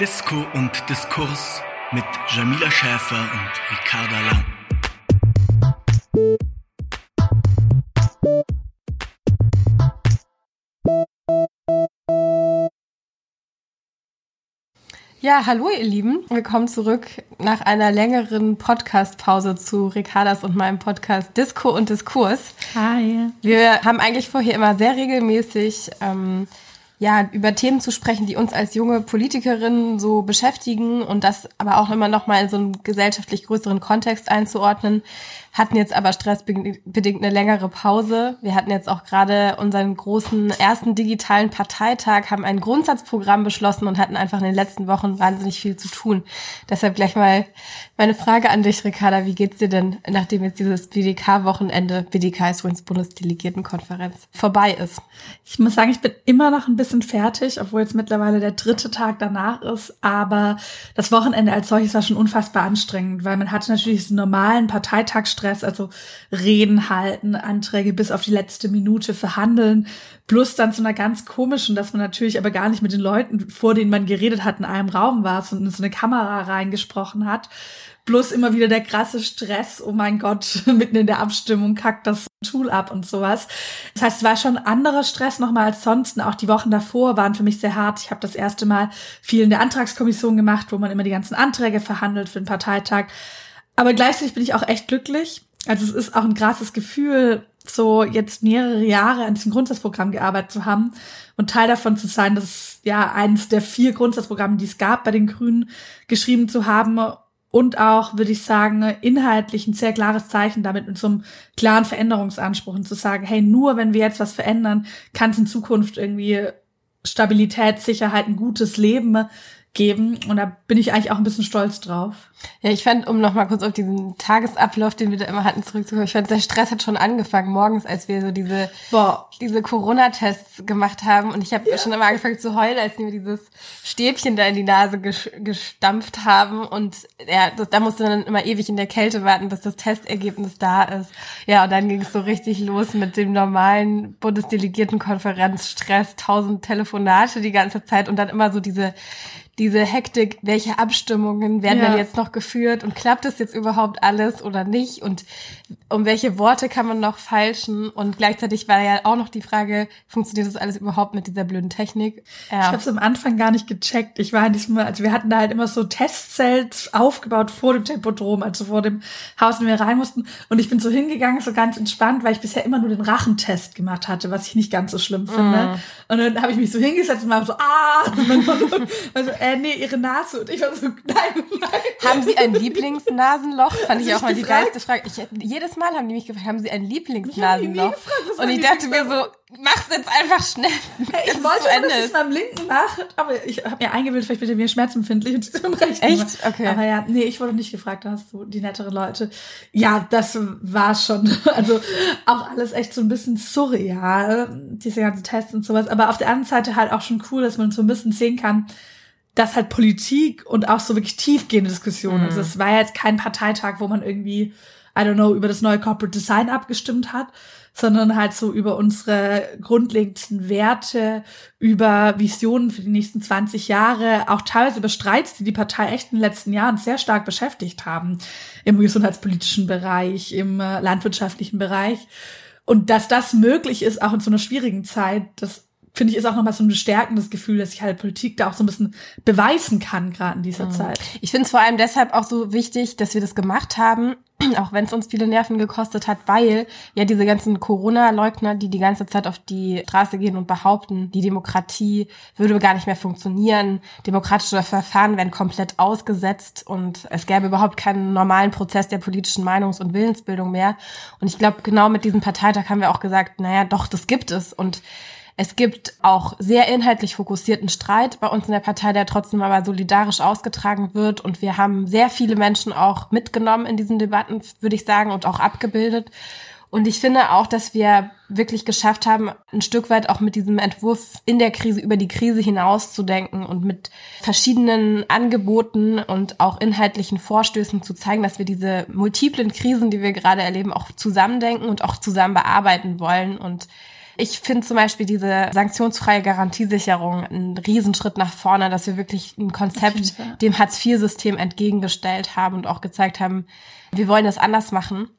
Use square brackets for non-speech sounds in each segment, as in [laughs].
Disco und Diskurs mit Jamila Schäfer und Ricarda Lang. Ja, hallo ihr Lieben. Willkommen zurück nach einer längeren Podcast-Pause zu Ricardas und meinem Podcast Disco und Diskurs. Hi. Wir haben eigentlich vor, hier immer sehr regelmäßig ähm, ja, über Themen zu sprechen, die uns als junge Politikerinnen so beschäftigen und das aber auch immer noch mal in so einen gesellschaftlich größeren Kontext einzuordnen hatten jetzt aber stressbedingt eine längere Pause. Wir hatten jetzt auch gerade unseren großen ersten digitalen Parteitag, haben ein Grundsatzprogramm beschlossen und hatten einfach in den letzten Wochen wahnsinnig viel zu tun. Deshalb gleich mal meine Frage an dich, Ricarda. Wie geht's dir denn, nachdem jetzt dieses BDK-Wochenende, BDK ist übrigens Bundesdelegiertenkonferenz, vorbei ist? Ich muss sagen, ich bin immer noch ein bisschen fertig, obwohl jetzt mittlerweile der dritte Tag danach ist. Aber das Wochenende als solches war schon unfassbar anstrengend, weil man hatte natürlich diesen normalen Parteitagsstress Stress, also Reden halten, Anträge bis auf die letzte Minute verhandeln, plus dann zu einer ganz komischen, dass man natürlich aber gar nicht mit den Leuten, vor denen man geredet hat, in einem Raum war, sondern in so eine Kamera reingesprochen hat. Plus immer wieder der krasse Stress, oh mein Gott, [laughs] mitten in der Abstimmung kackt das Tool ab und sowas. Das heißt, es war schon anderer Stress nochmal als sonst. Auch die Wochen davor waren für mich sehr hart. Ich habe das erste Mal viel in der Antragskommission gemacht, wo man immer die ganzen Anträge verhandelt für den Parteitag. Aber gleichzeitig bin ich auch echt glücklich. Also es ist auch ein krasses Gefühl, so jetzt mehrere Jahre an diesem Grundsatzprogramm gearbeitet zu haben und Teil davon zu sein, dass ja eines der vier Grundsatzprogramme, die es gab, bei den Grünen geschrieben zu haben und auch, würde ich sagen, inhaltlich ein sehr klares Zeichen damit mit so einem klaren Veränderungsanspruch und zu sagen, hey, nur wenn wir jetzt was verändern, kann es in Zukunft irgendwie Stabilität, Sicherheit, ein gutes Leben geben. Und da bin ich eigentlich auch ein bisschen stolz drauf. Ja, ich fand, um nochmal kurz auf diesen Tagesablauf, den wir da immer hatten, zurückzukommen, ich fand, der Stress hat schon angefangen morgens, als wir so diese, Boah. diese Corona-Tests gemacht haben. Und ich habe ja. schon immer angefangen zu heulen, als mir dieses Stäbchen da in die Nase gestampft haben. Und ja, das, da musste dann immer ewig in der Kälte warten, bis das Testergebnis da ist. Ja, und dann ging es so richtig los mit dem normalen Bundesdelegiertenkonferenzstress, tausend Telefonate die ganze Zeit und dann immer so diese diese Hektik, welche Abstimmungen werden ja. denn jetzt noch geführt und klappt es jetzt überhaupt alles oder nicht und um welche Worte kann man noch falschen und gleichzeitig war ja auch noch die Frage, funktioniert das alles überhaupt mit dieser blöden Technik? Ja. Ich habe es am Anfang gar nicht gecheckt. Ich war in diesem, also wir hatten da halt immer so Testzells aufgebaut vor dem Tempodrom, also vor dem Haus, in dem wir rein mussten und ich bin so hingegangen, so ganz entspannt, weil ich bisher immer nur den Rachentest gemacht hatte, was ich nicht ganz so schlimm finde. Mm. Und dann habe ich mich so hingesetzt und war so, ah, [laughs] und dann also, äh, nee, ihre Nase. Und ich war so, nein, nein. Haben Sie ein Lieblingsnasenloch? Fand ich auch mal die geilste Frage. Ich, jedes Mal haben die mich gefragt, haben Sie ein Lieblingsnasenloch? Gefragt, und ich dachte mir so, mach's jetzt einfach schnell. Hey, ich wollte, dass ich es meinem linken mache, aber ich habe mir eingebildet, vielleicht bin ich mir schmerzempfindlich und im rechten. Echt? Okay. Aber ja, nee, ich wurde nicht gefragt, da hast du die netteren Leute. Ja, das war schon, [laughs] also auch alles echt so ein bisschen surreal, diese ganzen Tests und sowas. Aber auf der anderen Seite halt auch schon cool, dass man so ein bisschen sehen kann, dass halt Politik und auch so wirklich tiefgehende Diskussionen. Mhm. Also es war ja jetzt kein Parteitag, wo man irgendwie, I don't know, über das neue Corporate Design abgestimmt hat, sondern halt so über unsere grundlegenden Werte, über Visionen für die nächsten 20 Jahre, auch teilweise über Streits, die die Partei echt in den letzten Jahren sehr stark beschäftigt haben, im gesundheitspolitischen Bereich, im äh, landwirtschaftlichen Bereich. Und dass das möglich ist, auch in so einer schwierigen Zeit, das finde ich, ist auch nochmal so ein bestärkendes Gefühl, dass ich halt Politik da auch so ein bisschen beweisen kann, gerade in dieser mhm. Zeit. Ich finde es vor allem deshalb auch so wichtig, dass wir das gemacht haben, [clears throat] auch wenn es uns viele Nerven gekostet hat, weil ja diese ganzen Corona-Leugner, die die ganze Zeit auf die Straße gehen und behaupten, die Demokratie würde gar nicht mehr funktionieren, demokratische Verfahren werden komplett ausgesetzt und es gäbe überhaupt keinen normalen Prozess der politischen Meinungs- und Willensbildung mehr. Und ich glaube, genau mit diesem Parteitag haben wir auch gesagt, naja, doch, das gibt es und es gibt auch sehr inhaltlich fokussierten Streit bei uns in der Partei, der trotzdem aber solidarisch ausgetragen wird. Und wir haben sehr viele Menschen auch mitgenommen in diesen Debatten, würde ich sagen, und auch abgebildet. Und ich finde auch, dass wir wirklich geschafft haben, ein Stück weit auch mit diesem Entwurf in der Krise über die Krise hinaus zu denken und mit verschiedenen Angeboten und auch inhaltlichen Vorstößen zu zeigen, dass wir diese multiplen Krisen, die wir gerade erleben, auch zusammendenken und auch zusammen bearbeiten wollen. Und Ich finde zum Beispiel diese sanktionsfreie Garantiesicherung ein Riesenschritt nach vorne, dass wir wirklich ein Konzept dem Hartz-IV-System entgegengestellt haben und auch gezeigt haben, wir wollen es anders machen.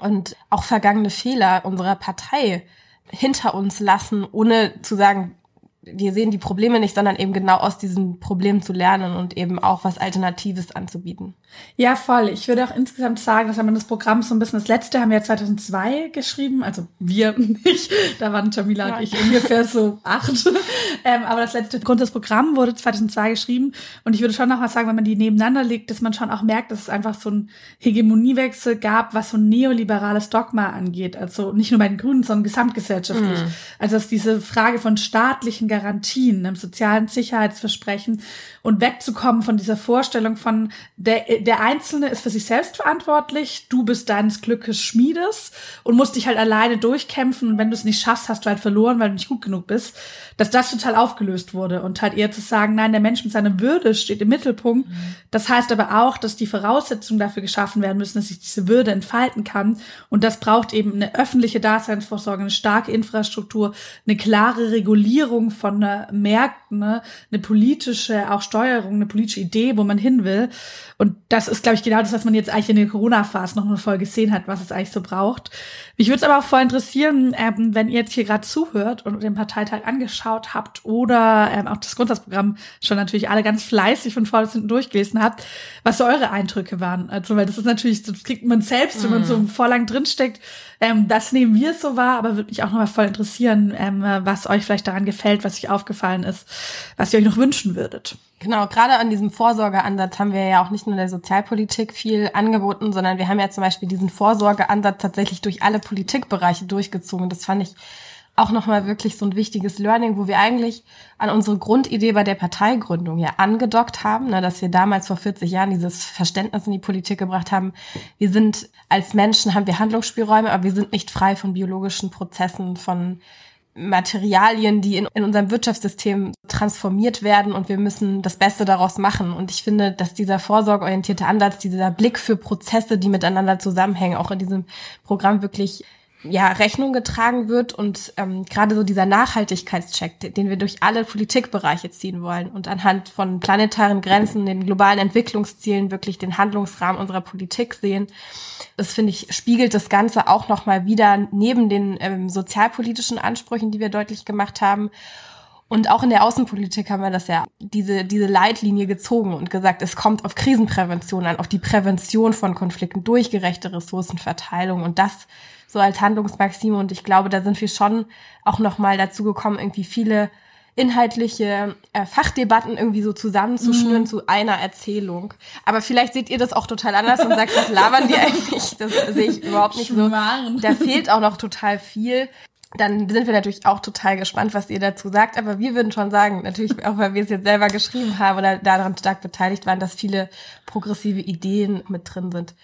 Und auch vergangene Fehler unserer Partei hinter uns lassen, ohne zu sagen, wir sehen die Probleme nicht, sondern eben genau aus diesen Problemen zu lernen und eben auch was Alternatives anzubieten. Ja, voll. Ich würde auch insgesamt sagen, dass wir das Programm so ein bisschen das letzte haben wir ja 2002 geschrieben, also wir [laughs] nicht, da waren Jamila ja. und ich ungefähr so acht. [laughs] ähm, aber das letzte Grund des Programms wurde 2002 geschrieben und ich würde schon noch mal sagen, wenn man die nebeneinander legt, dass man schon auch merkt, dass es einfach so ein Hegemoniewechsel gab, was so ein neoliberales Dogma angeht. Also nicht nur bei den Grünen, sondern gesamtgesellschaftlich. Mhm. Also dass diese Frage von staatlichen Garantien, einem sozialen Sicherheitsversprechen und wegzukommen von dieser Vorstellung von der, der Einzelne ist für sich selbst verantwortlich, du bist deines Glückes Schmiedes und musst dich halt alleine durchkämpfen. Und wenn du es nicht schaffst, hast du halt verloren, weil du nicht gut genug bist, dass das total aufgelöst wurde und halt eher zu sagen, nein, der Mensch mit seiner Würde steht im Mittelpunkt. Das heißt aber auch, dass die Voraussetzungen dafür geschaffen werden müssen, dass sich diese Würde entfalten kann. Und das braucht eben eine öffentliche Daseinsvorsorge, eine starke Infrastruktur, eine klare Regulierung von Märkten, ne? eine politische auch Steuerung, eine politische Idee, wo man hin will. Und das ist, glaube ich, genau das, was man jetzt eigentlich in der Corona-Phase noch mal voll gesehen hat, was es eigentlich so braucht. Mich würde es aber auch voll interessieren, ähm, wenn ihr jetzt hier gerade zuhört und den Parteitag angeschaut habt oder ähm, auch das Grundsatzprogramm schon natürlich alle ganz fleißig von vorne bis hinten durchgelesen habt, was so eure Eindrücke waren. Also, weil das ist natürlich, das kriegt man selbst, wenn man so mhm. vorlang drinsteckt. Ähm, das nehmen wir so wahr, aber würde mich auch noch mal voll interessieren, ähm, was euch vielleicht daran gefällt, was euch aufgefallen ist, was ihr euch noch wünschen würdet. Genau, gerade an diesem Vorsorgeansatz haben wir ja auch nicht nur der Sozialpolitik viel angeboten, sondern wir haben ja zum Beispiel diesen Vorsorgeansatz tatsächlich durch alle Politikbereiche durchgezogen. Das fand ich auch nochmal wirklich so ein wichtiges Learning, wo wir eigentlich an unsere Grundidee bei der Parteigründung ja angedockt haben, ne, dass wir damals vor 40 Jahren dieses Verständnis in die Politik gebracht haben. Wir sind als Menschen, haben wir Handlungsspielräume, aber wir sind nicht frei von biologischen Prozessen, von Materialien, die in, in unserem Wirtschaftssystem transformiert werden und wir müssen das Beste daraus machen. Und ich finde, dass dieser vorsorgeorientierte Ansatz, dieser Blick für Prozesse, die miteinander zusammenhängen, auch in diesem Programm wirklich ja, Rechnung getragen wird und ähm, gerade so dieser Nachhaltigkeitscheck, den wir durch alle Politikbereiche ziehen wollen und anhand von planetaren Grenzen, den globalen Entwicklungszielen wirklich den Handlungsrahmen unserer Politik sehen. Das finde ich spiegelt das Ganze auch noch mal wieder neben den ähm, sozialpolitischen Ansprüchen, die wir deutlich gemacht haben. Und auch in der Außenpolitik haben wir das ja, diese, diese Leitlinie gezogen und gesagt, es kommt auf Krisenprävention an, auf die Prävention von Konflikten durch gerechte Ressourcenverteilung. Und das so als Handlungsmaxime. Und ich glaube, da sind wir schon auch nochmal dazu gekommen, irgendwie viele inhaltliche äh, Fachdebatten irgendwie so zusammenzuschnüren mhm. zu einer Erzählung. Aber vielleicht seht ihr das auch total anders und sagt, was labern die [laughs] eigentlich? Das sehe ich überhaupt nicht so. Da fehlt auch noch total viel. Dann sind wir natürlich auch total gespannt, was ihr dazu sagt. Aber wir würden schon sagen, natürlich auch, weil wir es jetzt selber geschrieben haben oder daran stark beteiligt waren, dass viele progressive Ideen mit drin sind.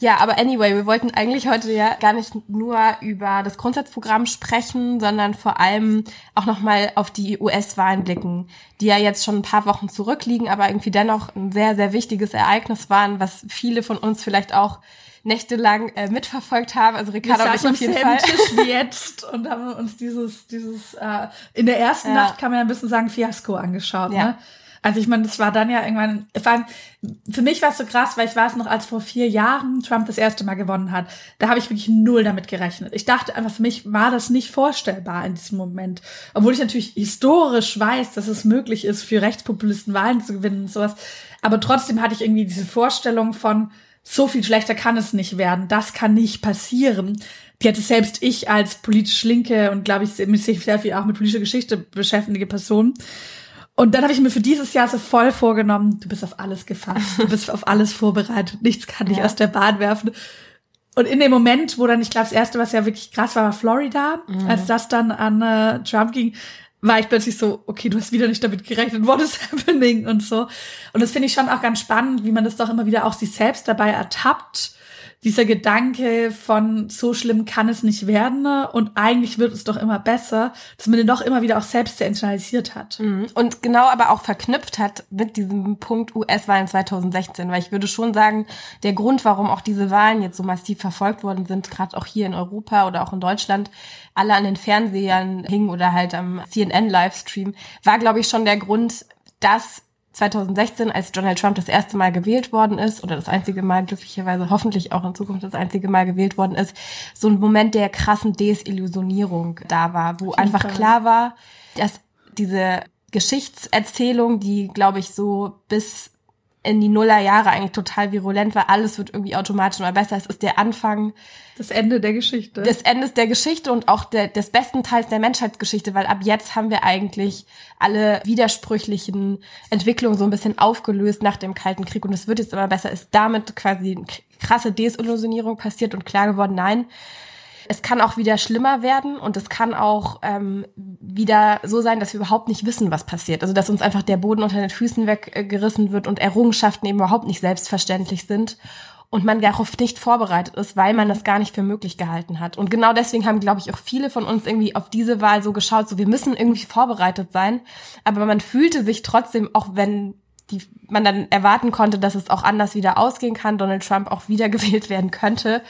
Ja, aber anyway, wir wollten eigentlich heute ja gar nicht nur über das Grundsatzprogramm sprechen, sondern vor allem auch nochmal auf die US-Wahlen blicken, die ja jetzt schon ein paar Wochen zurückliegen, aber irgendwie dennoch ein sehr, sehr wichtiges Ereignis waren, was viele von uns vielleicht auch nächtelang äh, mitverfolgt haben. Also Ricardo und ich auf jeden Fall. Tisch wie jetzt und haben uns dieses, dieses äh, in der ersten ja. Nacht kann man ja ein bisschen sagen Fiasko angeschaut. Ja. Ne? Also ich meine, das war dann ja irgendwann, war, für mich war es so krass, weil ich weiß noch, als vor vier Jahren Trump das erste Mal gewonnen hat, da habe ich wirklich null damit gerechnet. Ich dachte einfach, für mich war das nicht vorstellbar in diesem Moment. Obwohl ich natürlich historisch weiß, dass es möglich ist, für Rechtspopulisten Wahlen zu gewinnen und sowas. Aber trotzdem hatte ich irgendwie diese Vorstellung von, so viel schlechter kann es nicht werden. Das kann nicht passieren. Die hatte selbst ich als politisch linke und glaube ich sehr viel auch mit politischer Geschichte beschäftigte Person und dann habe ich mir für dieses Jahr so voll vorgenommen, du bist auf alles gefasst, du bist auf alles vorbereitet, nichts kann dich ja. aus der Bahn werfen. Und in dem Moment, wo dann, ich glaube, das erste, was ja wirklich krass war, war Florida, mhm. als das dann an äh, Trump ging, war ich plötzlich so, okay, du hast wieder nicht damit gerechnet, what is [laughs] happening und so. Und das finde ich schon auch ganz spannend, wie man das doch immer wieder auch sich selbst dabei ertappt, dieser Gedanke von so schlimm kann es nicht werden und eigentlich wird es doch immer besser, dass man den doch immer wieder auch selbst internalisiert hat. Mhm. Und genau aber auch verknüpft hat mit diesem Punkt US-Wahlen 2016, weil ich würde schon sagen, der Grund, warum auch diese Wahlen jetzt so massiv verfolgt worden sind, gerade auch hier in Europa oder auch in Deutschland, alle an den Fernsehern hingen oder halt am CNN-Livestream, war, glaube ich, schon der Grund, dass 2016, als Donald Trump das erste Mal gewählt worden ist, oder das einzige Mal glücklicherweise hoffentlich auch in Zukunft das einzige Mal gewählt worden ist, so ein Moment der krassen Desillusionierung da war, wo einfach Fall. klar war, dass diese Geschichtserzählung, die, glaube ich, so bis in die Nullerjahre eigentlich total virulent war. Alles wird irgendwie automatisch immer besser. Es ist der Anfang. Das Ende der Geschichte. Des Endes der Geschichte und auch der, des besten Teils der Menschheitsgeschichte, weil ab jetzt haben wir eigentlich alle widersprüchlichen Entwicklungen so ein bisschen aufgelöst nach dem Kalten Krieg und es wird jetzt immer besser. Ist damit quasi eine krasse Desillusionierung passiert und klar geworden, nein, es kann auch wieder schlimmer werden und es kann auch ähm, wieder so sein, dass wir überhaupt nicht wissen, was passiert. Also dass uns einfach der Boden unter den Füßen weggerissen wird und Errungenschaften eben überhaupt nicht selbstverständlich sind und man darauf nicht vorbereitet ist, weil man das gar nicht für möglich gehalten hat. Und genau deswegen haben, glaube ich, auch viele von uns irgendwie auf diese Wahl so geschaut, so wir müssen irgendwie vorbereitet sein. Aber man fühlte sich trotzdem, auch wenn die, man dann erwarten konnte, dass es auch anders wieder ausgehen kann, Donald Trump auch wiedergewählt werden könnte,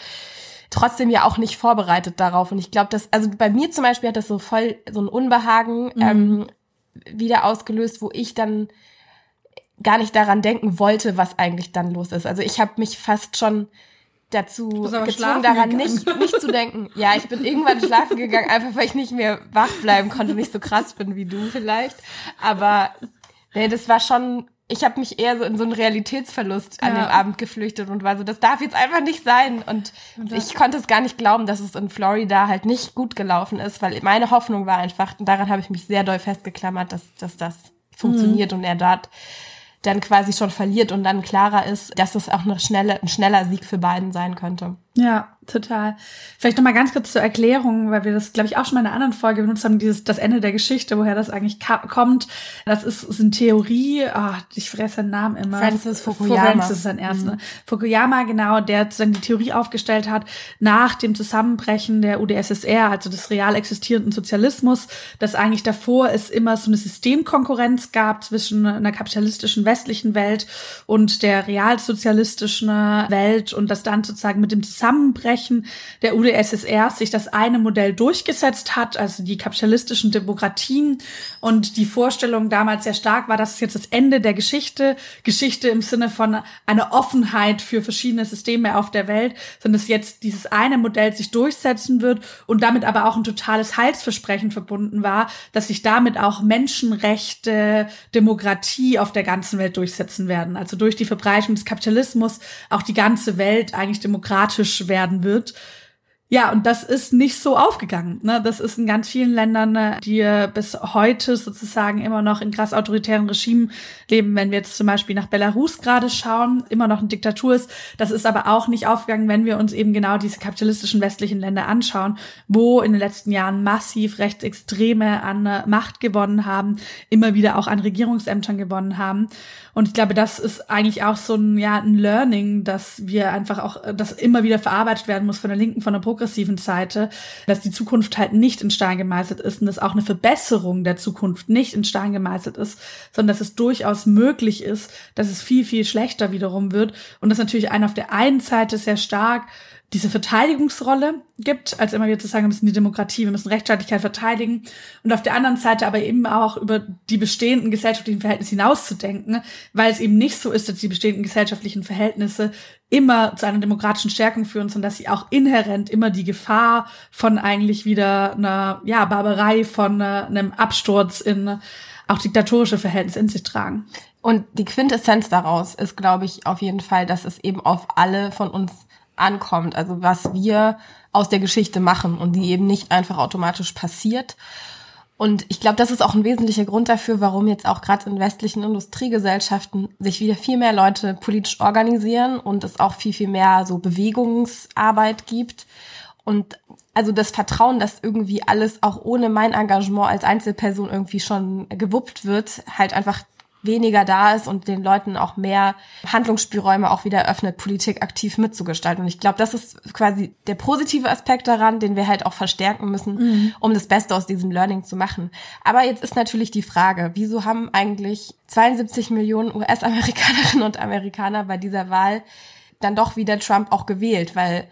trotzdem ja auch nicht vorbereitet darauf. Und ich glaube, dass, also bei mir zum Beispiel hat das so voll so ein Unbehagen mhm. ähm, wieder ausgelöst, wo ich dann gar nicht daran denken wollte, was eigentlich dann los ist. Also ich habe mich fast schon dazu gezwungen, daran nicht, nicht zu denken. [laughs] Ja, ich bin irgendwann schlafen gegangen, einfach weil ich nicht mehr wach bleiben konnte, nicht so krass bin wie du vielleicht. Aber nee, das war schon ich habe mich eher so in so einen Realitätsverlust an ja. dem Abend geflüchtet und war so, das darf jetzt einfach nicht sein. Und, und ich konnte es gar nicht glauben, dass es in Florida halt nicht gut gelaufen ist, weil meine Hoffnung war einfach, und daran habe ich mich sehr doll festgeklammert, dass, dass das funktioniert mhm. und er dort dann quasi schon verliert und dann klarer ist, dass es auch eine schnelle, ein schneller Sieg für beiden sein könnte. Ja, total. Vielleicht noch mal ganz kurz zur Erklärung, weil wir das, glaube ich, auch schon mal in einer anderen Folge benutzt haben, dieses das Ende der Geschichte, woher das eigentlich kommt. Das ist, ist eine Theorie, oh, ich fresse den Namen immer. Francis Fukuyama. Francis ist sein erster. Mhm. Fukuyama, genau, der sozusagen die Theorie aufgestellt hat, nach dem Zusammenbrechen der UdSSR, also des real existierenden Sozialismus, dass eigentlich davor es immer so eine Systemkonkurrenz gab zwischen einer kapitalistischen westlichen Welt und der realsozialistischen Welt und dass dann sozusagen mit dem Zusammenbrechen der UdSSR sich das eine Modell durchgesetzt hat, also die kapitalistischen Demokratien und die Vorstellung damals sehr stark war, dass es jetzt das Ende der Geschichte, Geschichte im Sinne von einer Offenheit für verschiedene Systeme auf der Welt, sondern dass jetzt dieses eine Modell sich durchsetzen wird und damit aber auch ein totales Heilsversprechen verbunden war, dass sich damit auch Menschenrechte, Demokratie auf der ganzen Welt durchsetzen werden. Also durch die Verbreitung des Kapitalismus auch die ganze Welt eigentlich demokratisch werden wird. Ja, und das ist nicht so aufgegangen. Ne? Das ist in ganz vielen Ländern, ne, die bis heute sozusagen immer noch in krass autoritären Regimen leben. Wenn wir jetzt zum Beispiel nach Belarus gerade schauen, immer noch eine Diktatur ist. Das ist aber auch nicht aufgegangen, wenn wir uns eben genau diese kapitalistischen westlichen Länder anschauen, wo in den letzten Jahren massiv Rechtsextreme an Macht gewonnen haben, immer wieder auch an Regierungsämtern gewonnen haben. Und ich glaube, das ist eigentlich auch so ein, ja, ein Learning, dass wir einfach auch, das immer wieder verarbeitet werden muss von der linken, von der progressiven Seite, dass die Zukunft halt nicht in Stein gemeißelt ist und dass auch eine Verbesserung der Zukunft nicht in Stein gemeißelt ist, sondern dass es durchaus möglich ist, dass es viel, viel schlechter wiederum wird. Und das natürlich einen auf der einen Seite sehr stark diese Verteidigungsrolle gibt, als immer wieder zu sagen, wir müssen die Demokratie, wir müssen Rechtsstaatlichkeit verteidigen und auf der anderen Seite aber eben auch über die bestehenden gesellschaftlichen Verhältnisse hinauszudenken, weil es eben nicht so ist, dass die bestehenden gesellschaftlichen Verhältnisse immer zu einer demokratischen Stärkung führen, sondern dass sie auch inhärent immer die Gefahr von eigentlich wieder einer ja, Barbarei, von äh, einem Absturz in auch diktatorische Verhältnisse in sich tragen. Und die Quintessenz daraus ist, glaube ich, auf jeden Fall, dass es eben auf alle von uns ankommt, also was wir aus der Geschichte machen und die eben nicht einfach automatisch passiert. Und ich glaube, das ist auch ein wesentlicher Grund dafür, warum jetzt auch gerade in westlichen Industriegesellschaften sich wieder viel mehr Leute politisch organisieren und es auch viel, viel mehr so Bewegungsarbeit gibt. Und also das Vertrauen, dass irgendwie alles auch ohne mein Engagement als Einzelperson irgendwie schon gewuppt wird, halt einfach weniger da ist und den Leuten auch mehr Handlungsspielräume auch wieder öffnet, Politik aktiv mitzugestalten. Und ich glaube, das ist quasi der positive Aspekt daran, den wir halt auch verstärken müssen, mhm. um das Beste aus diesem Learning zu machen. Aber jetzt ist natürlich die Frage, wieso haben eigentlich 72 Millionen US-Amerikanerinnen und Amerikaner bei dieser Wahl dann doch wieder Trump auch gewählt? Weil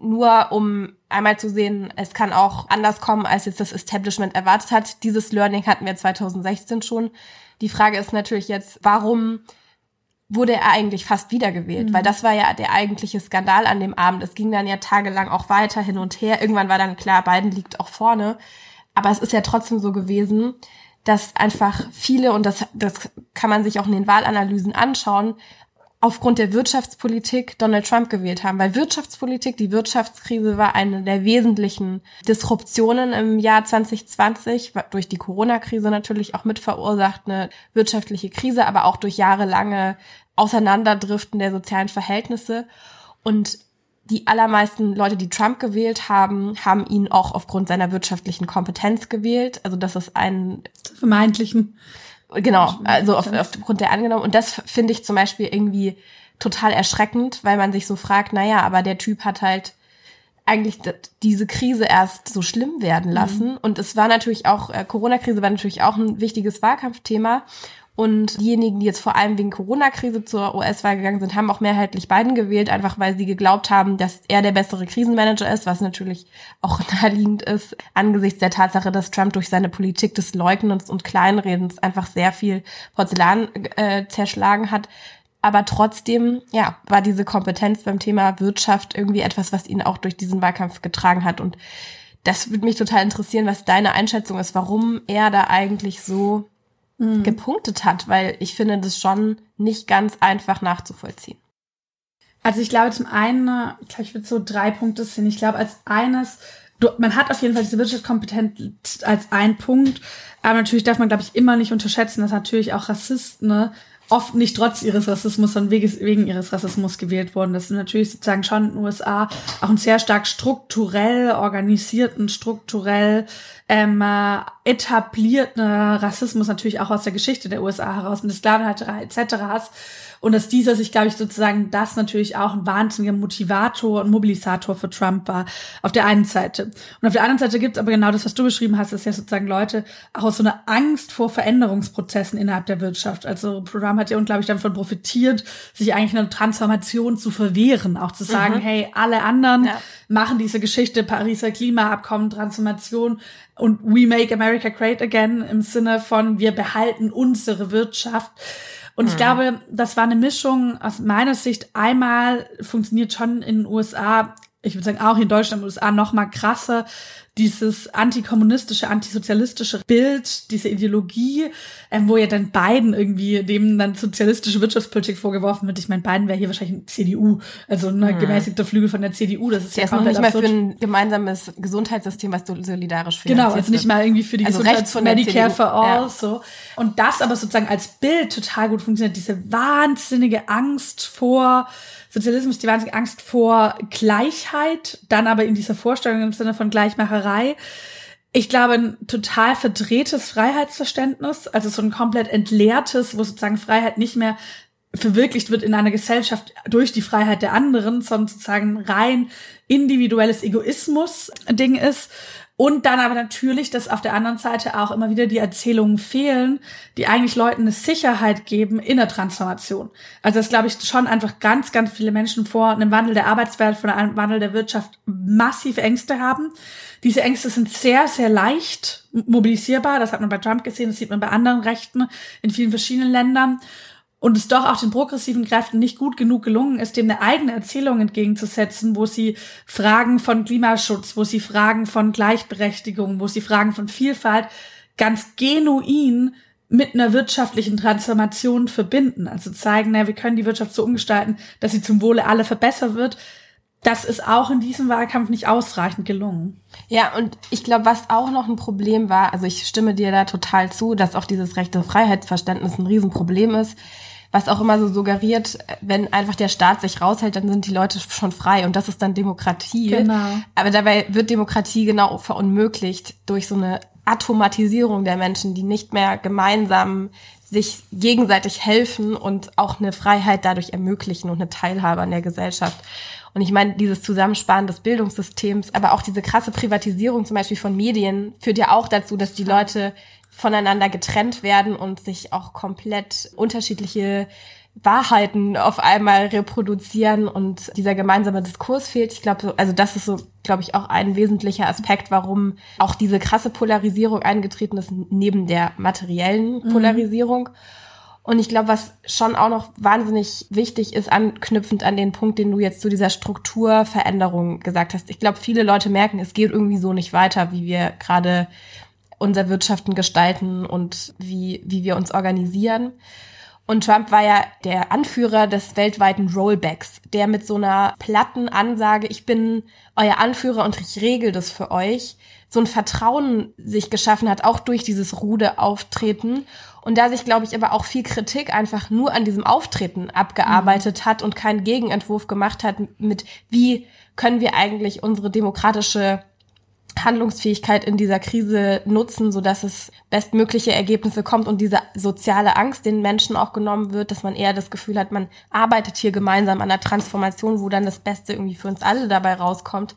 nur um einmal zu sehen, es kann auch anders kommen, als jetzt das Establishment erwartet hat. Dieses Learning hatten wir 2016 schon. Die Frage ist natürlich jetzt, warum wurde er eigentlich fast wiedergewählt? Mhm. Weil das war ja der eigentliche Skandal an dem Abend. Es ging dann ja tagelang auch weiter hin und her. Irgendwann war dann klar, Biden liegt auch vorne. Aber es ist ja trotzdem so gewesen, dass einfach viele, und das, das kann man sich auch in den Wahlanalysen anschauen, aufgrund der Wirtschaftspolitik Donald Trump gewählt haben, weil Wirtschaftspolitik, die Wirtschaftskrise war eine der wesentlichen Disruptionen im Jahr 2020, durch die Corona-Krise natürlich auch mit verursacht, eine wirtschaftliche Krise, aber auch durch jahrelange Auseinanderdriften der sozialen Verhältnisse. Und die allermeisten Leute, die Trump gewählt haben, haben ihn auch aufgrund seiner wirtschaftlichen Kompetenz gewählt. Also das ist ein vermeintlichen Genau, also auf, aufgrund der angenommen. Und das finde ich zum Beispiel irgendwie total erschreckend, weil man sich so fragt, naja, aber der Typ hat halt eigentlich diese Krise erst so schlimm werden lassen. Mhm. Und es war natürlich auch, äh, Corona-Krise war natürlich auch ein wichtiges Wahlkampfthema. Und diejenigen, die jetzt vor allem wegen Corona-Krise zur US-Wahl gegangen sind, haben auch mehrheitlich Biden gewählt, einfach weil sie geglaubt haben, dass er der bessere Krisenmanager ist, was natürlich auch [laughs] naheliegend ist, angesichts der Tatsache, dass Trump durch seine Politik des Leugnens und Kleinredens einfach sehr viel Porzellan äh, zerschlagen hat. Aber trotzdem, ja, war diese Kompetenz beim Thema Wirtschaft irgendwie etwas, was ihn auch durch diesen Wahlkampf getragen hat. Und das würde mich total interessieren, was deine Einschätzung ist, warum er da eigentlich so mhm. gepunktet hat, weil ich finde das schon nicht ganz einfach nachzuvollziehen. Also ich glaube zum einen, ich glaube, ich würde so drei Punkte sehen. Ich glaube, als eines, du, man hat auf jeden Fall diese Wirtschaftskompetenz als ein Punkt, aber natürlich darf man, glaube ich, immer nicht unterschätzen, dass natürlich auch Rassisten ne, oft nicht trotz ihres Rassismus, sondern wegen ihres Rassismus gewählt wurden. Das ist natürlich sozusagen schon in den USA auch einen sehr stark strukturell organisierten, strukturell ähm, äh, etablierten Rassismus natürlich auch aus der Geschichte der USA heraus, mit Sklavenhalterei etc. hast. Und dass dieser sich, glaube ich, sozusagen das natürlich auch ein wahnsinniger Motivator und Mobilisator für Trump war, auf der einen Seite. Und auf der anderen Seite gibt es aber genau das, was du beschrieben hast, dass ja sozusagen Leute auch aus so einer Angst vor Veränderungsprozessen innerhalb der Wirtschaft. Also Trump hat ja unglaublich davon profitiert, sich eigentlich eine Transformation zu verwehren, auch zu sagen, mhm. hey, alle anderen ja. machen diese Geschichte, Pariser Klimaabkommen, Transformation und we make America great again im Sinne von wir behalten unsere Wirtschaft. Und ich mhm. glaube, das war eine Mischung aus meiner Sicht. Einmal funktioniert schon in den USA, ich würde sagen auch in Deutschland und USA noch mal krasser, dieses antikommunistische, antisozialistische Bild, diese Ideologie, ähm, wo ja dann Biden irgendwie dem dann sozialistische Wirtschaftspolitik vorgeworfen wird. Ich meine, Biden wäre hier wahrscheinlich ein CDU, also ein hm. gemäßigter Flügel von der CDU. Das ist der ja ist noch nicht mal für ein gemeinsames Gesundheitssystem, was solidarisch finanziert Genau, also nicht mal irgendwie für die also Gesundheits Medicare for all, ja. so. Und das aber sozusagen als Bild total gut funktioniert, diese wahnsinnige Angst vor Sozialismus die wahnsinnige Angst vor Gleichheit, dann aber in dieser Vorstellung im Sinne von Gleichmacherei. Ich glaube, ein total verdrehtes Freiheitsverständnis, also so ein komplett entleertes, wo sozusagen Freiheit nicht mehr verwirklicht wird in einer Gesellschaft durch die Freiheit der anderen, sondern sozusagen rein individuelles Egoismus-Ding ist. Und dann aber natürlich, dass auf der anderen Seite auch immer wieder die Erzählungen fehlen, die eigentlich Leuten eine Sicherheit geben in der Transformation. Also das glaube ich schon einfach ganz, ganz viele Menschen vor einem Wandel der Arbeitswelt, vor einem Wandel der Wirtschaft massiv Ängste haben. Diese Ängste sind sehr, sehr leicht mobilisierbar. Das hat man bei Trump gesehen, das sieht man bei anderen Rechten in vielen verschiedenen Ländern und es doch auch den progressiven Kräften nicht gut genug gelungen ist, dem eine eigene Erzählung entgegenzusetzen, wo sie Fragen von Klimaschutz, wo sie Fragen von Gleichberechtigung, wo sie Fragen von Vielfalt ganz genuin mit einer wirtschaftlichen Transformation verbinden. Also zeigen, na, wir können die Wirtschaft so umgestalten, dass sie zum Wohle aller verbessert wird. Das ist auch in diesem Wahlkampf nicht ausreichend gelungen. Ja, und ich glaube, was auch noch ein Problem war, also ich stimme dir da total zu, dass auch dieses rechte Freiheitsverständnis ein Riesenproblem ist was auch immer so suggeriert, wenn einfach der Staat sich raushält, dann sind die Leute schon frei und das ist dann Demokratie. Genau. Aber dabei wird Demokratie genau verunmöglicht durch so eine Atomatisierung der Menschen, die nicht mehr gemeinsam sich gegenseitig helfen und auch eine Freiheit dadurch ermöglichen und eine Teilhabe an der Gesellschaft. Und ich meine, dieses Zusammensparen des Bildungssystems, aber auch diese krasse Privatisierung zum Beispiel von Medien führt ja auch dazu, dass die Leute voneinander getrennt werden und sich auch komplett unterschiedliche Wahrheiten auf einmal reproduzieren und dieser gemeinsame Diskurs fehlt. Ich glaube, also das ist so, glaube ich, auch ein wesentlicher Aspekt, warum auch diese krasse Polarisierung eingetreten ist, neben der materiellen mhm. Polarisierung. Mhm. Und ich glaube, was schon auch noch wahnsinnig wichtig ist, anknüpfend an den Punkt, den du jetzt zu dieser Strukturveränderung gesagt hast. Ich glaube, viele Leute merken, es geht irgendwie so nicht weiter, wie wir gerade unser Wirtschaften gestalten und wie, wie wir uns organisieren. Und Trump war ja der Anführer des weltweiten Rollbacks, der mit so einer platten Ansage, ich bin euer Anführer und ich regel das für euch, so ein Vertrauen sich geschaffen hat, auch durch dieses rude Auftreten. Und da sich, glaube ich, aber auch viel Kritik einfach nur an diesem Auftreten abgearbeitet mhm. hat und keinen Gegenentwurf gemacht hat mit, wie können wir eigentlich unsere demokratische Handlungsfähigkeit in dieser Krise nutzen, so dass es bestmögliche Ergebnisse kommt und diese soziale Angst den Menschen auch genommen wird, dass man eher das Gefühl hat, man arbeitet hier gemeinsam an der Transformation, wo dann das Beste irgendwie für uns alle dabei rauskommt.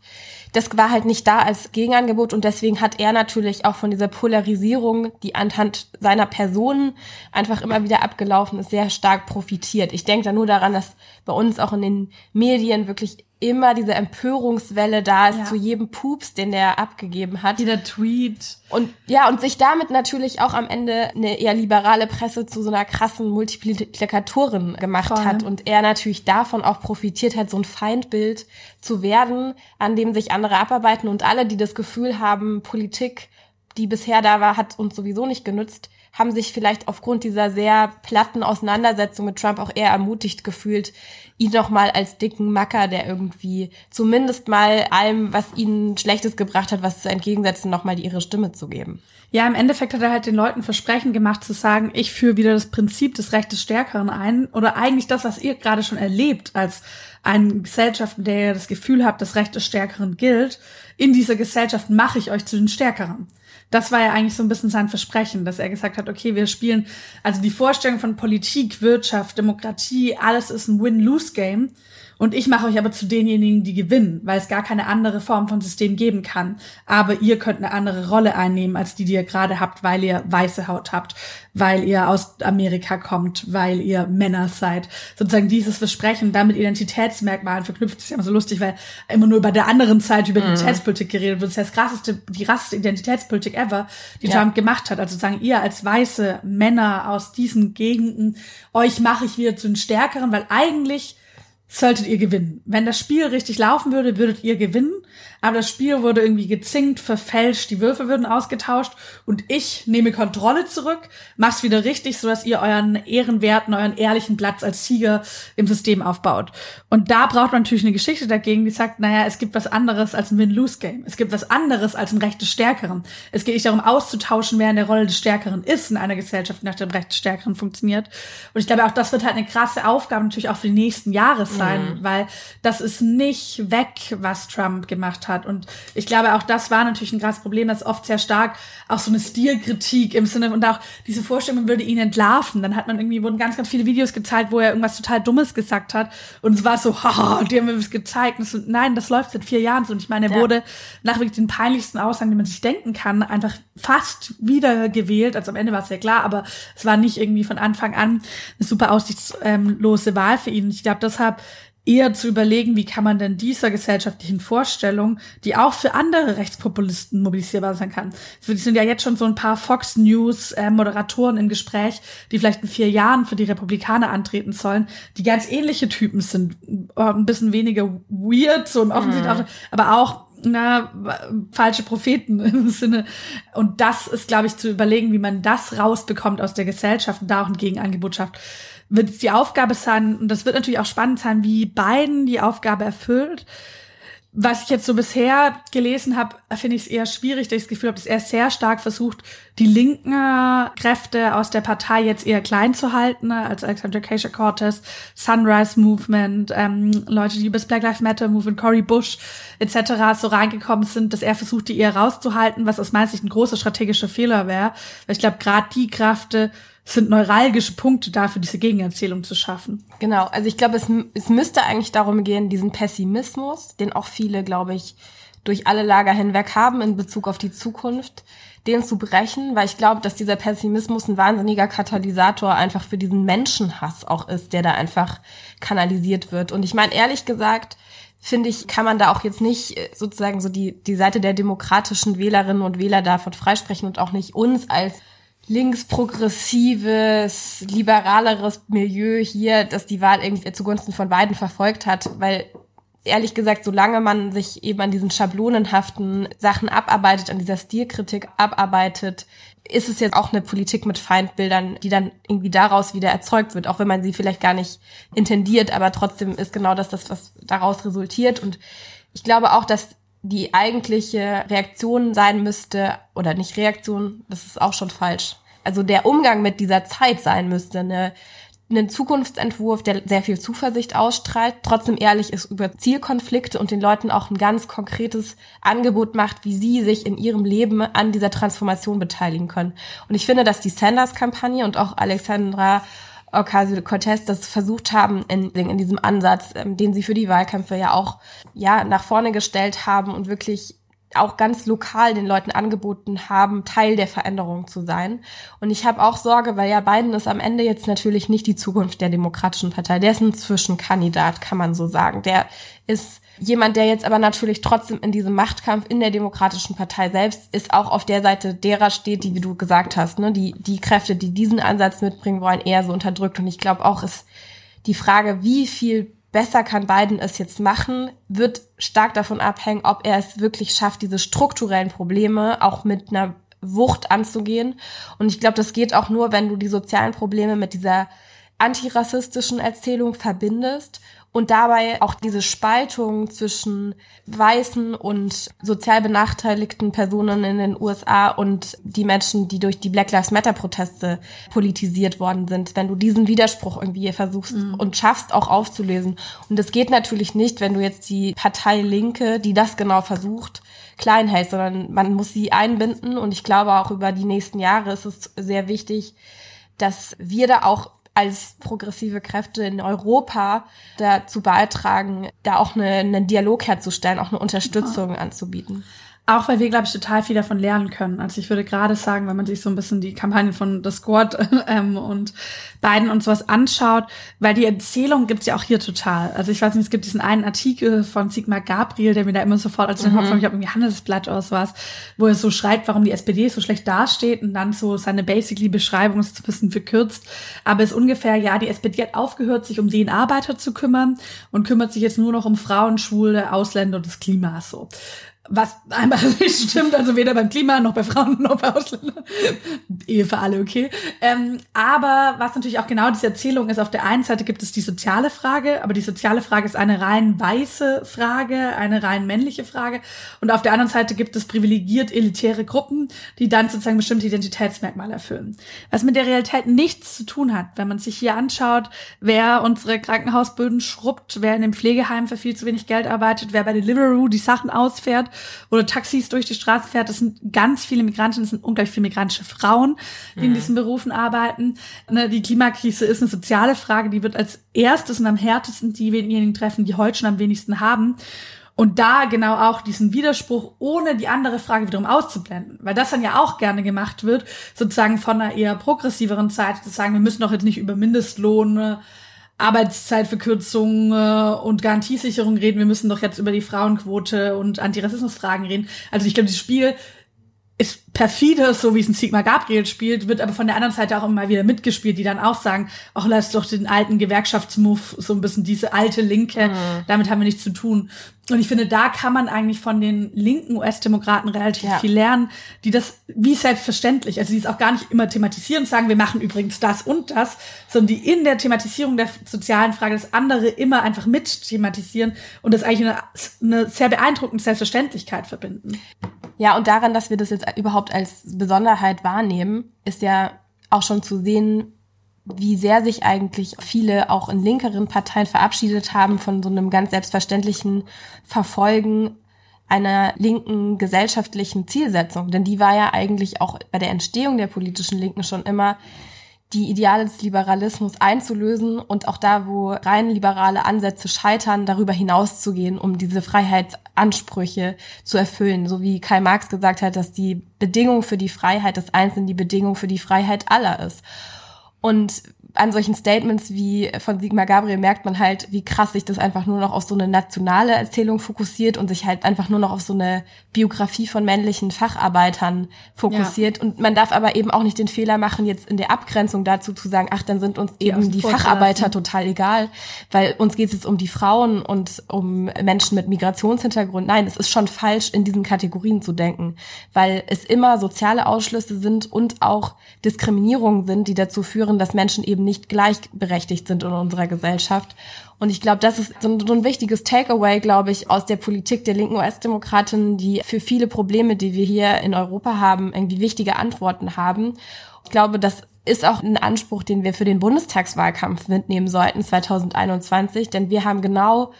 Das war halt nicht da als Gegenangebot und deswegen hat er natürlich auch von dieser Polarisierung, die anhand seiner Person einfach immer wieder abgelaufen ist, sehr stark profitiert. Ich denke da nur daran, dass bei uns auch in den Medien wirklich immer diese Empörungswelle da ist ja. zu jedem Pups, den der abgegeben hat. Jeder Tweet. Und ja, und sich damit natürlich auch am Ende eine eher liberale Presse zu so einer krassen Multiplikatorin gemacht Voll. hat und er natürlich davon auch profitiert hat, so ein Feindbild zu werden, an dem sich andere abarbeiten und alle, die das Gefühl haben, Politik, die bisher da war, hat uns sowieso nicht genützt, haben sich vielleicht aufgrund dieser sehr platten Auseinandersetzung mit Trump auch eher ermutigt gefühlt, ihn noch mal als dicken Macker, der irgendwie zumindest mal allem, was ihnen Schlechtes gebracht hat, was zu entgegensetzen, noch mal ihre Stimme zu geben. Ja, im Endeffekt hat er halt den Leuten Versprechen gemacht zu sagen, ich führe wieder das Prinzip des Recht des Stärkeren ein oder eigentlich das, was ihr gerade schon erlebt als eine Gesellschaft, in der ihr das Gefühl habt, das Recht des Stärkeren gilt. In dieser Gesellschaft mache ich euch zu den Stärkeren das war ja eigentlich so ein bisschen sein Versprechen, dass er gesagt hat, okay, wir spielen, also die Vorstellung von Politik, Wirtschaft, Demokratie, alles ist ein Win-Lose-Game. Und ich mache euch aber zu denjenigen, die gewinnen, weil es gar keine andere Form von System geben kann. Aber ihr könnt eine andere Rolle einnehmen, als die, die ihr gerade habt, weil ihr weiße Haut habt, weil ihr aus Amerika kommt, weil ihr Männer seid. Sozusagen dieses Versprechen, damit Identitätsmerkmalen verknüpft, ist ja immer so lustig, weil immer nur bei der anderen Seite über mhm. Identitätspolitik geredet wird. Das ist das krasseste, die krasseste Identitätspolitik ever, die ja. Trump gemacht hat. Also sozusagen ihr als weiße Männer aus diesen Gegenden, euch mache ich wieder zu den Stärkeren, weil eigentlich solltet ihr gewinnen. Wenn das Spiel richtig laufen würde, würdet ihr gewinnen aber das Spiel wurde irgendwie gezinkt, verfälscht, die Würfel würden ausgetauscht und ich nehme Kontrolle zurück, mach's wieder richtig, so dass ihr euren ehrenwerten, euren ehrlichen Platz als Sieger im System aufbaut. Und da braucht man natürlich eine Geschichte dagegen, die sagt, naja, es gibt was anderes als ein Win-Lose-Game. Es gibt was anderes als ein Recht des Stärkeren. Es geht nicht darum, auszutauschen, wer in der Rolle des Stärkeren ist in einer Gesellschaft, nach dem Recht des Stärkeren funktioniert. Und ich glaube, auch das wird halt eine krasse Aufgabe natürlich auch für die nächsten Jahre sein, mhm. weil das ist nicht weg, was Trump gemacht hat. Und ich glaube, auch das war natürlich ein krasses Problem, dass oft sehr stark auch so eine Stilkritik im Sinne und auch diese Vorstellung, würde ihn entlarven. Dann hat man irgendwie, wurden ganz, ganz viele Videos gezeigt, wo er irgendwas total Dummes gesagt hat. Und es war so, [laughs] haha, die haben mir was gezeigt. Und so, nein, das läuft seit vier Jahren so. Und ich meine, er ja. wurde nach wirklich den peinlichsten Aussagen, die man sich denken kann, einfach fast wieder gewählt. Also am Ende war es ja klar, aber es war nicht irgendwie von Anfang an eine super aussichtslose Wahl für ihn. Ich glaube, deshalb eher zu überlegen, wie kann man denn dieser gesellschaftlichen Vorstellung, die auch für andere Rechtspopulisten mobilisierbar sein kann. Es sind ja jetzt schon so ein paar Fox News äh, Moderatoren im Gespräch, die vielleicht in vier Jahren für die Republikaner antreten sollen, die ganz ähnliche Typen sind, äh, ein bisschen weniger weird, so im offensichtlich, mhm. aber auch na, falsche Propheten [laughs] im Sinne. Und das ist, glaube ich, zu überlegen, wie man das rausbekommt aus der Gesellschaft und da auch ein Gegenangebot schafft wird es die Aufgabe sein, und das wird natürlich auch spannend sein, wie Biden die Aufgabe erfüllt. Was ich jetzt so bisher gelesen habe, finde ich es eher schwierig, dass ich das Gefühl habe, dass er sehr stark versucht, die linken Kräfte aus der Partei jetzt eher klein zu halten, als Alexander Ocasio-Cortez, Sunrise Movement, ähm, Leute, die das Black Lives Matter Movement, Cory Bush etc. so reingekommen sind, dass er versucht, die eher rauszuhalten, was aus meiner Sicht ein großer strategischer Fehler wäre. Weil ich glaube, gerade die Kräfte sind neuralgische Punkte dafür, diese Gegenerzählung zu schaffen. Genau, also ich glaube, es, es müsste eigentlich darum gehen, diesen Pessimismus, den auch viele, glaube ich, durch alle Lager hinweg haben in Bezug auf die Zukunft, den zu brechen, weil ich glaube, dass dieser Pessimismus ein wahnsinniger Katalysator einfach für diesen Menschenhass auch ist, der da einfach kanalisiert wird. Und ich meine, ehrlich gesagt, finde ich, kann man da auch jetzt nicht äh, sozusagen so die, die Seite der demokratischen Wählerinnen und Wähler davon freisprechen und auch nicht uns als linksprogressives, liberaleres Milieu hier, das die Wahl irgendwie zugunsten von beiden verfolgt hat, weil ehrlich gesagt, solange man sich eben an diesen schablonenhaften Sachen abarbeitet, an dieser Stilkritik abarbeitet, ist es jetzt auch eine Politik mit Feindbildern, die dann irgendwie daraus wieder erzeugt wird, auch wenn man sie vielleicht gar nicht intendiert, aber trotzdem ist genau das das, was daraus resultiert. Und ich glaube auch, dass die eigentliche Reaktion sein müsste, oder nicht Reaktion, das ist auch schon falsch. Also der Umgang mit dieser Zeit sein müsste, eine, einen Zukunftsentwurf, der sehr viel Zuversicht ausstrahlt, trotzdem ehrlich ist über Zielkonflikte und den Leuten auch ein ganz konkretes Angebot macht, wie sie sich in ihrem Leben an dieser Transformation beteiligen können. Und ich finde, dass die Sanders-Kampagne und auch Alexandra Ocasio-Cortez das versucht haben in, in diesem Ansatz, ähm, den sie für die Wahlkämpfe ja auch ja nach vorne gestellt haben und wirklich auch ganz lokal den Leuten angeboten haben, Teil der Veränderung zu sein. Und ich habe auch Sorge, weil ja Biden ist am Ende jetzt natürlich nicht die Zukunft der Demokratischen Partei. Der ist ein Zwischenkandidat, kann man so sagen. Der ist jemand, der jetzt aber natürlich trotzdem in diesem Machtkampf in der Demokratischen Partei selbst ist, auch auf der Seite derer steht, die, wie du gesagt hast, ne, die, die Kräfte, die diesen Ansatz mitbringen wollen, eher so unterdrückt. Und ich glaube auch, ist die Frage, wie viel besser kann Biden es jetzt machen, wird stark davon abhängen, ob er es wirklich schafft, diese strukturellen Probleme auch mit einer Wucht anzugehen. Und ich glaube, das geht auch nur, wenn du die sozialen Probleme mit dieser antirassistischen Erzählung verbindest und dabei auch diese Spaltung zwischen weißen und sozial benachteiligten Personen in den USA und die Menschen, die durch die Black Lives Matter Proteste politisiert worden sind, wenn du diesen Widerspruch irgendwie versuchst mhm. und schaffst auch aufzulösen. Und das geht natürlich nicht, wenn du jetzt die Partei Linke, die das genau versucht, klein hältst, sondern man muss sie einbinden und ich glaube auch über die nächsten Jahre ist es sehr wichtig, dass wir da auch als progressive Kräfte in Europa dazu beitragen, da auch eine, einen Dialog herzustellen, auch eine Unterstützung anzubieten. Auch weil wir, glaube ich, total viel davon lernen können. Also ich würde gerade sagen, wenn man sich so ein bisschen die Kampagne von The Squad [laughs] ähm, und Biden und sowas anschaut, weil die Erzählung gibt's ja auch hier total. Also ich weiß nicht, es gibt diesen einen Artikel von Sigmar Gabriel, der mir da immer sofort als mhm. Ich habe irgendwie Handelsblatt aus was, wo er so schreibt, warum die SPD so schlecht dasteht und dann so seine basically Beschreibung ist ein bisschen verkürzt, aber ist ungefähr, ja, die SPD hat aufgehört, sich um den Arbeiter zu kümmern und kümmert sich jetzt nur noch um Frauen, Schwule, Ausländer und das Klima so was einmal nicht [laughs] stimmt, also weder beim Klima noch bei Frauen noch bei Ausländern. Ehe für alle, okay. Ähm, aber was natürlich auch genau diese Erzählung ist, auf der einen Seite gibt es die soziale Frage, aber die soziale Frage ist eine rein weiße Frage, eine rein männliche Frage. Und auf der anderen Seite gibt es privilegiert elitäre Gruppen, die dann sozusagen bestimmte Identitätsmerkmale erfüllen. Was mit der Realität nichts zu tun hat, wenn man sich hier anschaut, wer unsere Krankenhausböden schrubbt, wer in dem Pflegeheim für viel zu wenig Geld arbeitet, wer bei Deliveroo die Sachen ausfährt oder Taxis durch die Straße fährt. Das sind ganz viele Migranten, das sind unglaublich viele migrantische Frauen, die mhm. in diesen Berufen arbeiten. Ne, die Klimakrise ist eine soziale Frage, die wird als erstes und am härtesten diejenigen treffen, die heute schon am wenigsten haben. Und da genau auch diesen Widerspruch, ohne die andere Frage wiederum auszublenden. Weil das dann ja auch gerne gemacht wird, sozusagen von einer eher progressiveren Seite zu sagen, wir müssen doch jetzt nicht über Mindestlohn Arbeitszeitverkürzung äh, und Garantiesicherung reden. Wir müssen doch jetzt über die Frauenquote und Antirassismusfragen reden. Also ich glaube, dieses Spiel ist perfide, so wie es ein Sigmar Gabriel spielt, wird aber von der anderen Seite auch immer wieder mitgespielt, die dann auch sagen, ach, lass doch den alten Gewerkschaftsmove, so ein bisschen diese alte Linke, mhm. damit haben wir nichts zu tun. Und ich finde, da kann man eigentlich von den linken US-Demokraten relativ ja. viel lernen, die das wie selbstverständlich, also die es auch gar nicht immer thematisieren und sagen, wir machen übrigens das und das, sondern die in der Thematisierung der sozialen Frage das andere immer einfach mit thematisieren und das eigentlich eine, eine sehr beeindruckende Selbstverständlichkeit verbinden. Ja, und daran, dass wir das jetzt überhaupt als Besonderheit wahrnehmen, ist ja auch schon zu sehen, wie sehr sich eigentlich viele auch in linkeren Parteien verabschiedet haben von so einem ganz selbstverständlichen Verfolgen einer linken gesellschaftlichen Zielsetzung. Denn die war ja eigentlich auch bei der Entstehung der politischen Linken schon immer, die Ideale des Liberalismus einzulösen und auch da, wo rein liberale Ansätze scheitern, darüber hinauszugehen, um diese Freiheitsansprüche zu erfüllen. So wie Karl Marx gesagt hat, dass die Bedingung für die Freiheit des Einzelnen die Bedingung für die Freiheit aller ist. Und an solchen Statements wie von Sigmar Gabriel merkt man halt, wie krass sich das einfach nur noch auf so eine nationale Erzählung fokussiert und sich halt einfach nur noch auf so eine Biografie von männlichen Facharbeitern fokussiert. Ja. Und man darf aber eben auch nicht den Fehler machen, jetzt in der Abgrenzung dazu zu sagen, ach, dann sind uns eben die Facharbeiter total egal, weil uns geht es jetzt um die Frauen und um Menschen mit Migrationshintergrund. Nein, es ist schon falsch, in diesen Kategorien zu denken, weil es immer soziale Ausschlüsse sind und auch Diskriminierungen sind, die dazu führen, dass Menschen eben nicht gleichberechtigt sind in unserer Gesellschaft. Und ich glaube, das ist so ein, so ein wichtiges Takeaway, glaube ich, aus der Politik der linken US-Demokraten, die für viele Probleme, die wir hier in Europa haben, irgendwie wichtige Antworten haben. Ich glaube, das ist auch ein Anspruch, den wir für den Bundestagswahlkampf mitnehmen sollten 2021, denn wir haben genau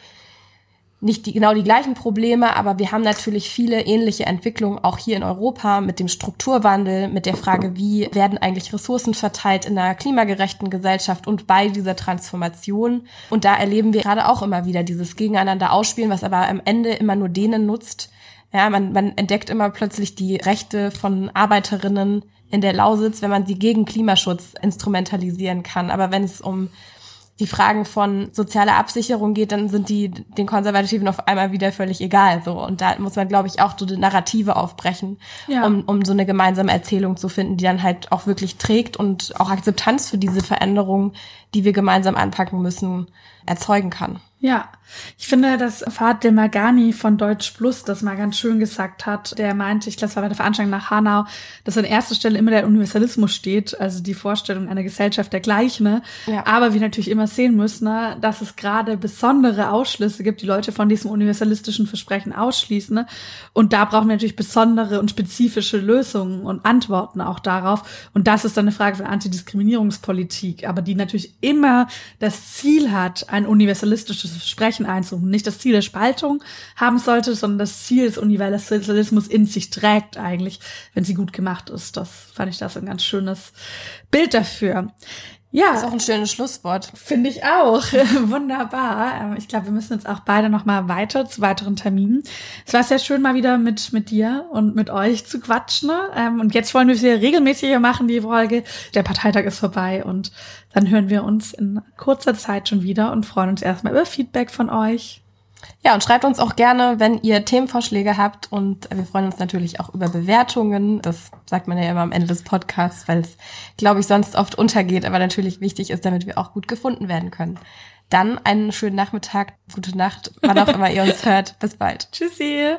nicht die, genau die gleichen Probleme, aber wir haben natürlich viele ähnliche Entwicklungen auch hier in Europa mit dem Strukturwandel, mit der Frage, wie werden eigentlich Ressourcen verteilt in einer klimagerechten Gesellschaft und bei dieser Transformation. Und da erleben wir gerade auch immer wieder dieses Gegeneinander ausspielen, was aber am Ende immer nur denen nutzt. Ja, man, man entdeckt immer plötzlich die Rechte von Arbeiterinnen in der Lausitz, wenn man sie gegen Klimaschutz instrumentalisieren kann. Aber wenn es um die Fragen von sozialer Absicherung geht, dann sind die den Konservativen auf einmal wieder völlig egal. So und da muss man, glaube ich, auch so die Narrative aufbrechen, ja. um, um so eine gemeinsame Erzählung zu finden, die dann halt auch wirklich trägt und auch Akzeptanz für diese Veränderungen, die wir gemeinsam anpacken müssen, erzeugen kann. Ja, ich finde, dass Fahad Demagani von Deutsch Plus das mal ganz schön gesagt hat. Der meinte, ich glaube, es war bei der Veranstaltung nach Hanau, dass an erster Stelle immer der Universalismus steht, also die Vorstellung einer Gesellschaft der Gleichen. Ne? Ja. Aber wir natürlich immer sehen müssen, ne, dass es gerade besondere Ausschlüsse gibt, die Leute von diesem universalistischen Versprechen ausschließen. Ne? Und da brauchen wir natürlich besondere und spezifische Lösungen und Antworten auch darauf. Und das ist dann eine Frage von Antidiskriminierungspolitik, aber die natürlich immer das Ziel hat, ein universalistisches Versprechen einzuholen. Nicht das Ziel der Spaltung haben sollte, sondern das Ziel des Universalismus in sich trägt eigentlich, wenn sie gut gemacht ist. Das fand ich das ein ganz schönes Bild dafür. Ja. Das ist auch ein schönes Schlusswort. Finde ich auch. [laughs] Wunderbar. Ähm, ich glaube, wir müssen jetzt auch beide noch mal weiter zu weiteren Terminen. Es war sehr schön, mal wieder mit, mit dir und mit euch zu quatschen. Ähm, und jetzt wollen wir es wieder regelmäßiger machen, die Folge. Der Parteitag ist vorbei und dann hören wir uns in kurzer Zeit schon wieder und freuen uns erstmal über Feedback von euch. Ja, und schreibt uns auch gerne, wenn ihr Themenvorschläge habt. Und wir freuen uns natürlich auch über Bewertungen. Das sagt man ja immer am Ende des Podcasts, weil es, glaube ich, sonst oft untergeht, aber natürlich wichtig ist, damit wir auch gut gefunden werden können. Dann einen schönen Nachmittag, gute Nacht, wann auch immer ihr uns hört. Bis bald. Tschüssi.